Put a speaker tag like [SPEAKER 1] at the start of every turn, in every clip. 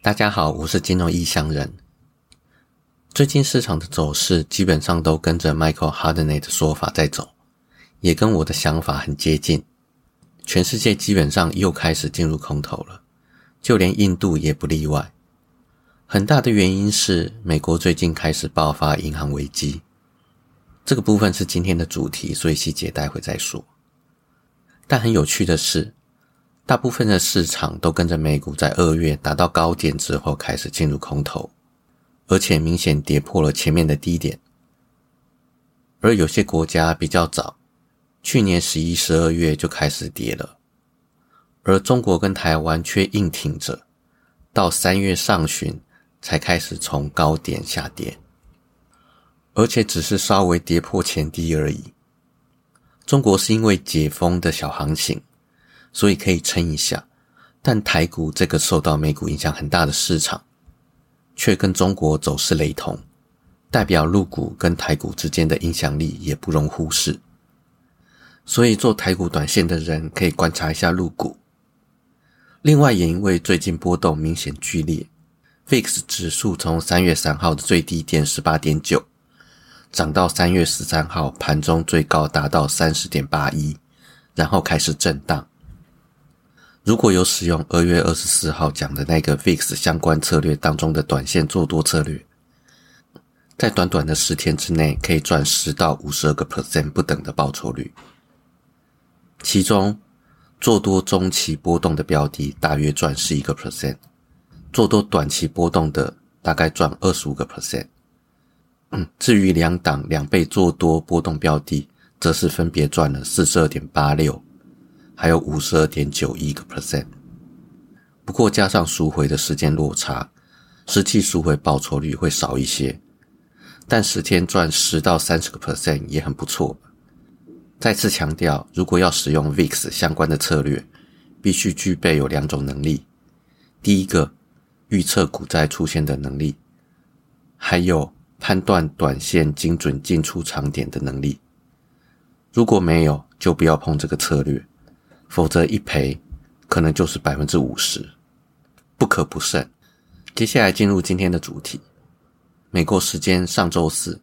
[SPEAKER 1] 大家好，我是金融异乡人。最近市场的走势基本上都跟着 Michael Hardney 的说法在走，也跟我的想法很接近。全世界基本上又开始进入空头了，就连印度也不例外。很大的原因是美国最近开始爆发银行危机，这个部分是今天的主题，所以细节待会再说。但很有趣的是。大部分的市场都跟着美股在二月达到高点之后开始进入空头，而且明显跌破了前面的低点。而有些国家比较早，去年十一、十二月就开始跌了，而中国跟台湾却硬挺着，到三月上旬才开始从高点下跌，而且只是稍微跌破前低而已。中国是因为解封的小行情。所以可以撑一下，但台股这个受到美股影响很大的市场，却跟中国走势雷同，代表陆股跟台股之间的影响力也不容忽视。所以做台股短线的人可以观察一下陆股。另外，也因为最近波动明显剧烈，VIX 指数从三月三号的最低点十八点九，涨到三月十三号盘中最高达到三十点八一，然后开始震荡。如果有使用二月二十四号讲的那个 VIX 相关策略当中的短线做多策略，在短短的十天之内可以赚十到五十二个 percent 不等的报酬率。其中做多中期波动的标的大约赚十一个 percent，做多短期波动的大概赚二十五个 percent。至于两档两倍做多波动标的，则是分别赚了四十二点八六。还有五十二点九一个 percent，不过加上赎回的时间落差，实际赎回报酬率会少一些，但十天赚十到三十个 percent 也很不错。再次强调，如果要使用 VIX 相关的策略，必须具备有两种能力：第一个，预测股债出现的能力；还有判断短线精准进出场点的能力。如果没有，就不要碰这个策略。否则一赔，可能就是百分之五十，不可不慎。接下来进入今天的主题。美国时间上周四，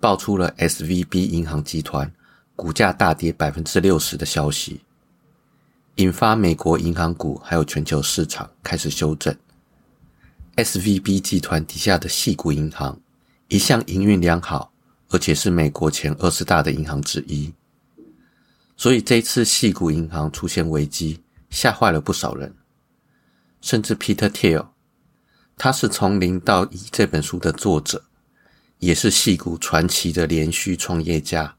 [SPEAKER 1] 爆出了 S V B 银行集团股价大跌百分之六十的消息，引发美国银行股还有全球市场开始修正。S V B 集团底下的系股银行一向营运良好，而且是美国前二十大的银行之一。所以这次，细谷银行出现危机，吓坏了不少人。甚至 Peter Thiel，他是《从零到一》这本书的作者，也是细谷传奇的连续创业家。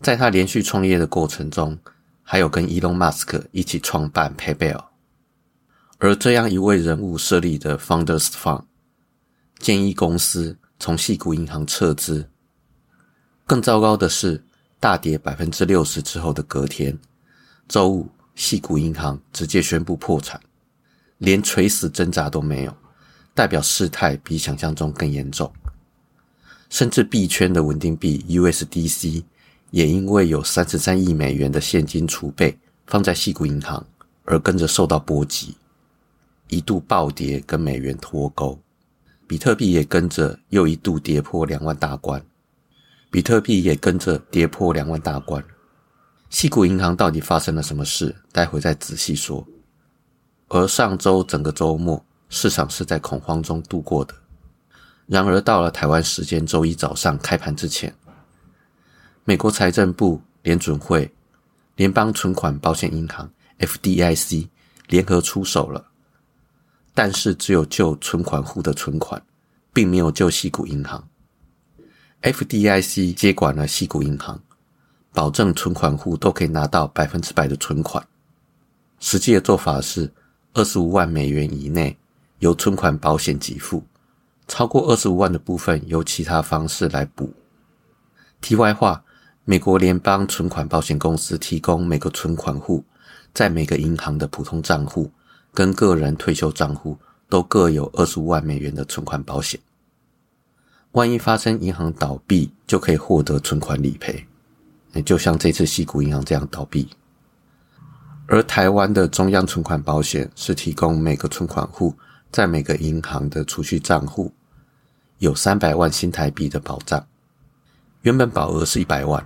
[SPEAKER 1] 在他连续创业的过程中，还有跟 Elon Musk 一起创办 PayPal。而这样一位人物设立的 Founders Fund，建议公司从细谷银行撤资。更糟糕的是。大跌百分之六十之后的隔天，周五，细谷银行直接宣布破产，连垂死挣扎都没有，代表事态比想象中更严重。甚至币圈的稳定币 USDC 也因为有三十三亿美元的现金储备放在细谷银行，而跟着受到波及，一度暴跌，跟美元脱钩。比特币也跟着又一度跌破两万大关。比特币也跟着跌破两万大关，细谷银行到底发生了什么事？待会再仔细说。而上周整个周末，市场是在恐慌中度过的。然而到了台湾时间周一早上开盘之前，美国财政部、联准会、联邦存款保险银行 （FDIC） 联合出手了，但是只有救存款户的存款，并没有救细谷银行。FDIC 接管了西谷银行，保证存款户都可以拿到百分之百的存款。实际的做法是，二十五万美元以内由存款保险给付，超过二十五万的部分由其他方式来补。题外话，美国联邦存款保险公司提供每个存款户在每个银行的普通账户跟个人退休账户都各有二十五万美元的存款保险。万一发生银行倒闭，就可以获得存款理赔，就像这次西谷银行这样倒闭。而台湾的中央存款保险是提供每个存款户在每个银行的储蓄账户有三百万新台币的保障，原本保额是一百万，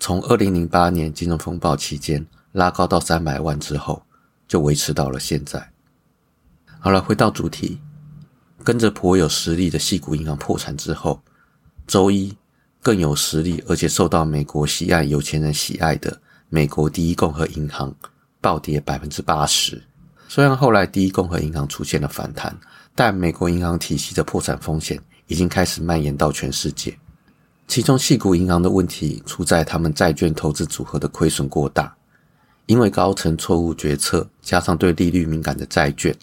[SPEAKER 1] 从二零零八年金融风暴期间拉高到三百万之后，就维持到了现在。好了，回到主题，跟着颇有实力的细谷银行破产之后，周一更有实力而且受到美国西岸有钱人喜爱的美国第一共和银行暴跌百分之八十。虽然后来第一共和银行出现了反弹，但美国银行体系的破产风险已经开始蔓延到全世界。其中，细谷银行的问题出在他们债券投资组合的亏损过大，因为高层错误决策，加上对利率敏感的债券。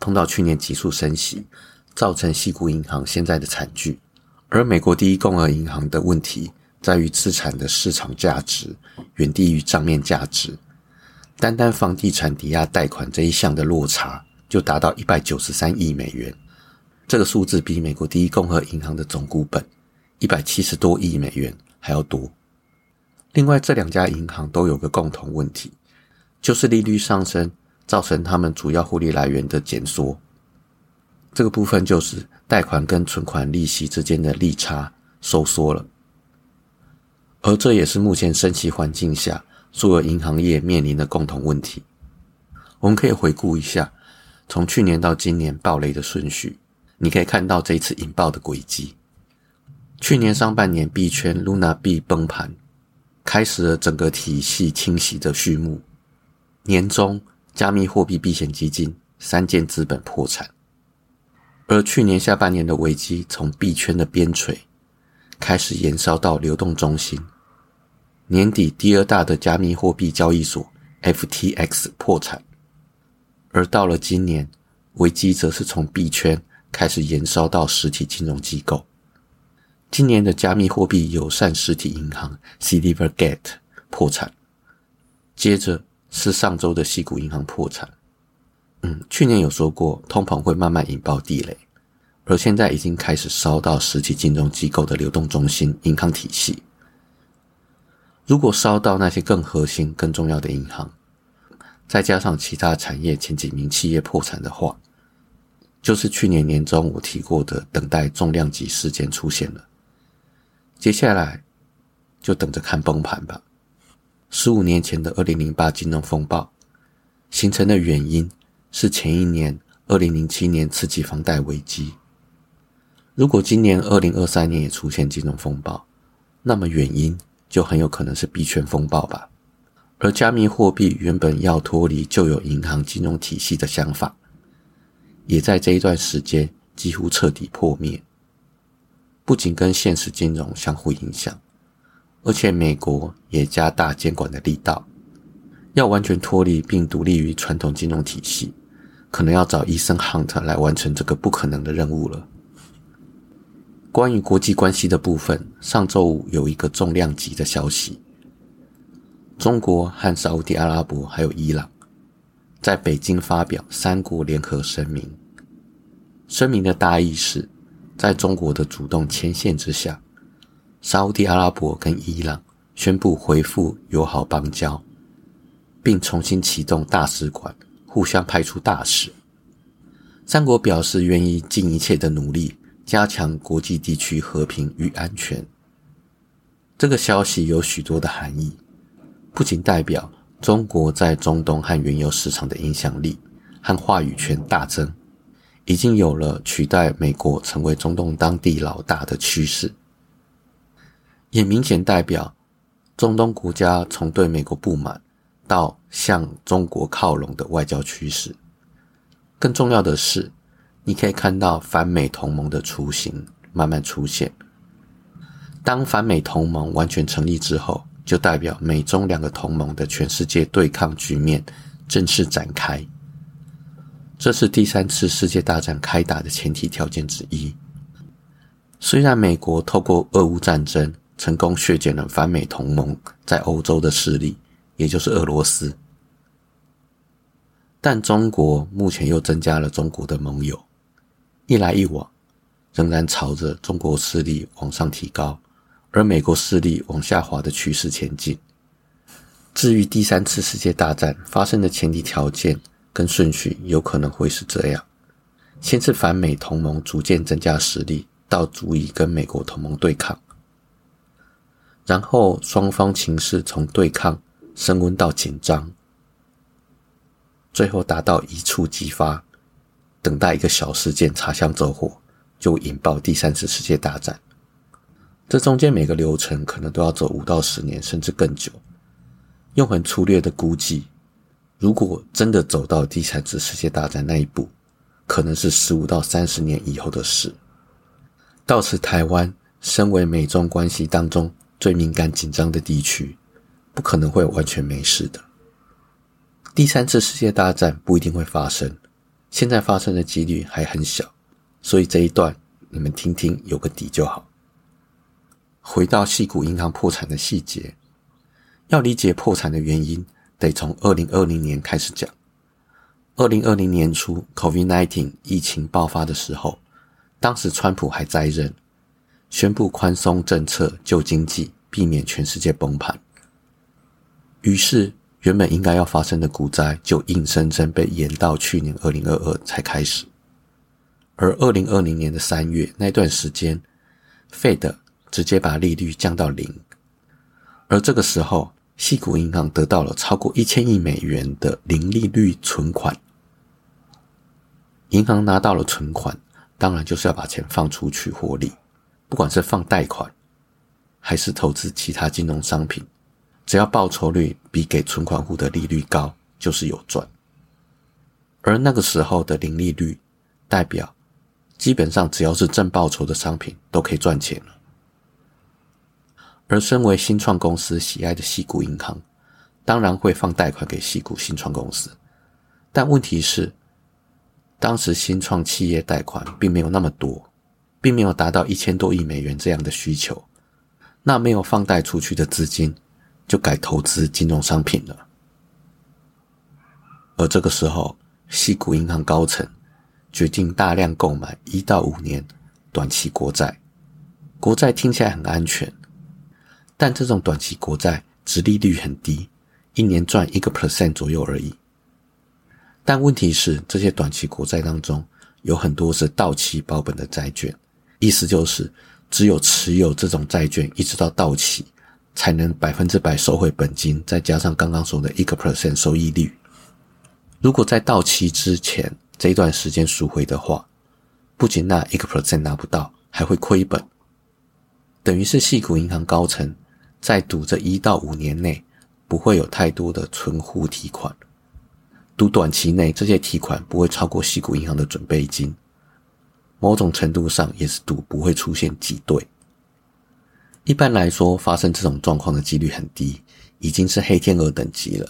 [SPEAKER 1] 碰到去年急速升息，造成西谷银行现在的惨剧。而美国第一共和银行的问题在于资产的市场价值远低于账面价值，单单房地产抵押贷款这一项的落差就达到一百九十三亿美元，这个数字比美国第一共和银行的总股本一百七十多亿美元还要多。另外，这两家银行都有个共同问题，就是利率上升。造成他们主要获利来源的减缩，这个部分就是贷款跟存款利息之间的利差收缩了，而这也是目前升息环境下所有银行业面临的共同问题。我们可以回顾一下从去年到今年暴雷的顺序，你可以看到这一次引爆的轨迹。去年上半年币圈 Luna 币崩盘，开始了整个体系清洗的序幕，年中。加密货币避险基金三件资本破产，而去年下半年的危机从币圈的边陲开始延烧到流动中心。年底第二大的加密货币交易所 FTX 破产，而到了今年，危机则是从币圈开始延烧到实体金融机构。今年的加密货币友善实体银行 Silvergate 破产，接着。是上周的西谷银行破产。嗯，去年有说过通膨会慢慢引爆地雷，而现在已经开始烧到实体金融机构的流动中心银行体系。如果烧到那些更核心、更重要的银行，再加上其他产业前几名企业破产的话，就是去年年中我提过的等待重量级事件出现了。接下来就等着看崩盘吧。十五年前的二零零八金融风暴形成的原因是前一年二零零七年刺激房贷危机。如果今年二零二三年也出现金融风暴，那么原因就很有可能是币圈风暴吧。而加密货币原本要脱离旧有银行金融体系的想法，也在这一段时间几乎彻底破灭。不仅跟现实金融相互影响。而且美国也加大监管的力道，要完全脱离并独立于传统金融体系，可能要找医生 Hunt 来完成这个不可能的任务了。关于国际关系的部分，上周五有一个重量级的消息：中国和沙地阿拉伯还有伊朗在北京发表三国联合声明。声明的大意是，在中国的主动牵线之下。沙地阿拉伯跟伊朗宣布恢复友好邦交，并重新启动大使馆，互相派出大使。三国表示愿意尽一切的努力，加强国际地区和平与安全。这个消息有许多的含义，不仅代表中国在中东和原油市场的影响力和话语权大增，已经有了取代美国成为中东当地老大的趋势。也明显代表中东国家从对美国不满到向中国靠拢的外交趋势。更重要的是，你可以看到反美同盟的雏形慢慢出现。当反美同盟完全成立之后，就代表美中两个同盟的全世界对抗局面正式展开。这是第三次世界大战开打的前提条件之一。虽然美国透过俄乌战争，成功削减了反美同盟在欧洲的势力，也就是俄罗斯。但中国目前又增加了中国的盟友，一来一往，仍然朝着中国势力往上提高，而美国势力往下滑的趋势前进。至于第三次世界大战发生的前提条件跟顺序，有可能会是这样：先是反美同盟逐渐增加实力，到足以跟美国同盟对抗，然后双方情势从对抗升温到紧张，最后达到一触即发，等待一个小事件擦枪走火，就引爆第三次世界大战。这中间每个流程可能都要走五到十年，甚至更久。用很粗略的估计，如果真的走到第三次世界大战那一步，可能是十五到三十年以后的事。到此，台湾身为美中关系当中最敏感紧张的地区，不可能会完全没事的。第三次世界大战不一定会发生，现在发生的几率还很小，所以这一段你们听听，有个底就好。回到细谷银行破产的细节，要理解破产的原因，得从二零二零年开始讲。二零二零年初，COVID-19 疫情爆发的时候，当时川普还在任，宣布宽松政策救经济，避免全世界崩盘。于是，原本应该要发生的股灾，就硬生生被延到去年二零二二才开始。而二零二零年的三月那段时间，Fed。直接把利率降到零，而这个时候，细谷银行得到了超过一千亿美元的零利率存款。银行拿到了存款，当然就是要把钱放出去获利，不管是放贷款，还是投资其他金融商品，只要报酬率比给存款户的利率高，就是有赚。而那个时候的零利率，代表基本上只要是正报酬的商品都可以赚钱了。而身为新创公司喜爱的细谷银行，当然会放贷款给细谷新创公司。但问题是，当时新创企业贷款并没有那么多，并没有达到一千多亿美元这样的需求。那没有放贷出去的资金，就改投资金融商品了。而这个时候，西谷银行高层决定大量购买一到五年短期国债。国债听起来很安全。但这种短期国债殖利率很低，一年赚一个 percent 左右而已。但问题是，这些短期国债当中有很多是到期保本的债券，意思就是只有持有这种债券一直到到期，才能百分之百收回本金，再加上刚刚说的一个 percent 收益率。如果在到期之前这一段时间赎回的话，不仅那一个 percent 拿不到，还会亏本，等于是细谷银行高层。在赌这一到五年内不会有太多的存户提款，赌短期内这些提款不会超过系谷银行的准备金，某种程度上也是赌不会出现挤兑。一般来说，发生这种状况的几率很低，已经是黑天鹅等级了。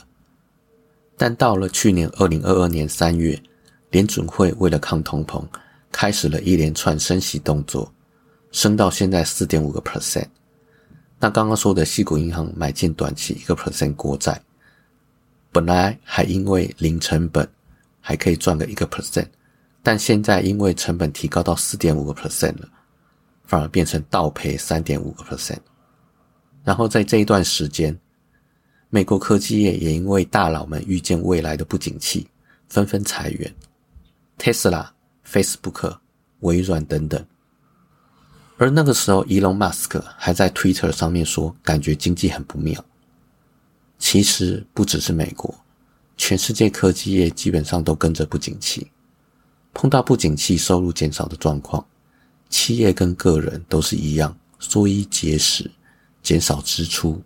[SPEAKER 1] 但到了去年二零二二年三月，联准会为了抗通膨，开始了一连串升息动作，升到现在四点五个 percent。那刚刚说的西谷银行买进短期一个 percent 国债，本来还因为零成本还可以赚个一个 percent，但现在因为成本提高到四点五个 percent 了，反而变成倒赔三点五个 percent。然后在这一段时间，美国科技业也因为大佬们预见未来的不景气，纷纷裁员，Tesla、Facebook、微软等等。而那个时候，Elon Musk 还在 Twitter 上面说，感觉经济很不妙。其实不只是美国，全世界科技业基本上都跟着不景气。碰到不景气、收入减少的状况，企业跟个人都是一样，缩衣节食，减少支出，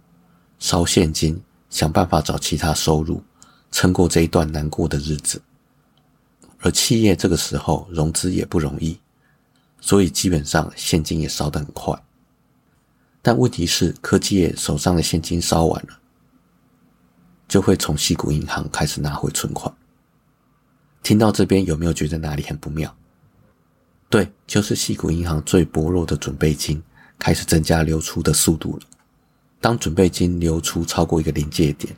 [SPEAKER 1] 烧现金，想办法找其他收入，撑过这一段难过的日子。而企业这个时候融资也不容易。所以基本上现金也烧得很快，但问题是科技业手上的现金烧完了，就会从西谷银行开始拿回存款。听到这边有没有觉得哪里很不妙？对，就是西谷银行最薄弱的准备金开始增加流出的速度了。当准备金流出超过一个临界点，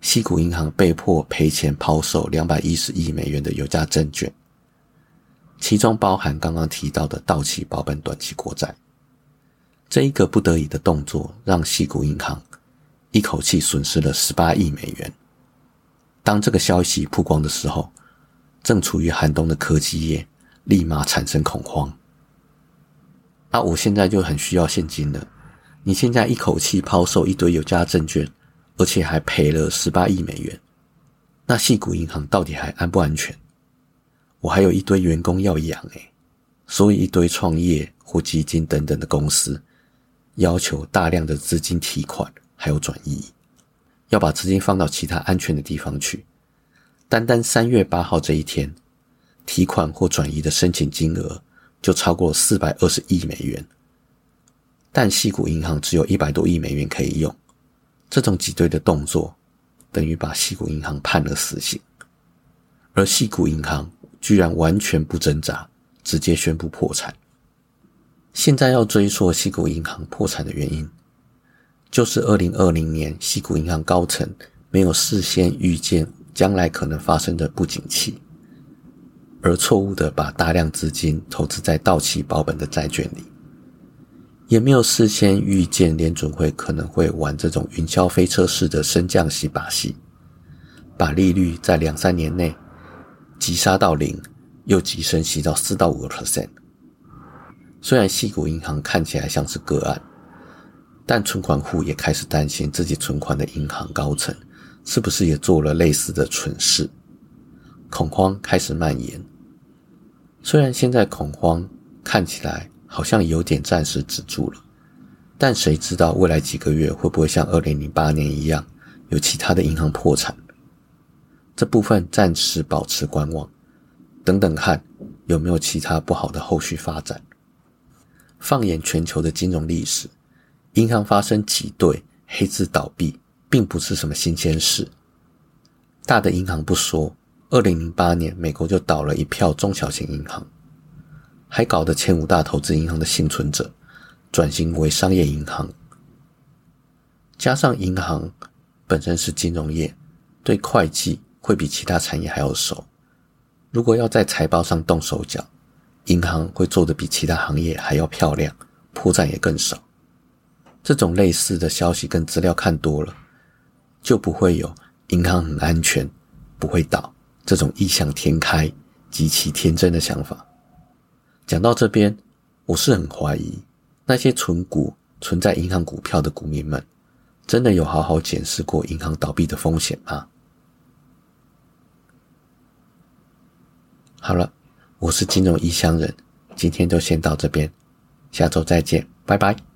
[SPEAKER 1] 西谷银行被迫赔钱抛售两百一十亿美元的有价证券。其中包含刚刚提到的到期保本短期国债，这一个不得已的动作，让西谷银行一口气损失了十八亿美元。当这个消息曝光的时候，正处于寒冬的科技业立马产生恐慌。那，我现在就很需要现金了。你现在一口气抛售一堆有价证券，而且还赔了十八亿美元，那细谷银行到底还安不安全？我还有一堆员工要养诶，所以一堆创业或基金等等的公司要求大量的资金提款还有转移，要把资金放到其他安全的地方去。单单三月八号这一天，提款或转移的申请金额就超过四百二十亿美元。但细谷银行只有一百多亿美元可以用，这种挤兑的动作，等于把细谷银行判了死刑，而细谷银行居然完全不挣扎，直接宣布破产。现在要追溯细谷银行破产的原因，就是二零二零年细谷银行高层没有事先预见将来可能发生的不景气，而错误的把大量资金投资在到期保本的债券里。也没有事先预见联准会可能会玩这种云霄飞车式的升降息把戏，把利率在两三年内急杀到零，又急升息到四到五个 percent。虽然细谷银行看起来像是个案，但存款户也开始担心自己存款的银行高层是不是也做了类似的蠢事，恐慌开始蔓延。虽然现在恐慌看起来。好像有点暂时止住了，但谁知道未来几个月会不会像二零零八年一样，有其他的银行破产？这部分暂时保持观望，等等看有没有其他不好的后续发展。放眼全球的金融历史，银行发生挤兑、黑字倒闭，并不是什么新鲜事。大的银行不说，二零零八年美国就倒了一票中小型银行。还搞得前五大投资银行的幸存者转型为商业银行，加上银行本身是金融业，对会计会比其他产业还要熟。如果要在财报上动手脚，银行会做得比其他行业还要漂亮，破绽也更少。这种类似的消息跟资料看多了，就不会有银行很安全，不会倒这种异想天开、极其天真的想法。讲到这边，我是很怀疑那些存股存在银行股票的股民们，真的有好好检视过银行倒闭的风险吗？好了，我是金融异乡人，今天就先到这边，下周再见，拜拜。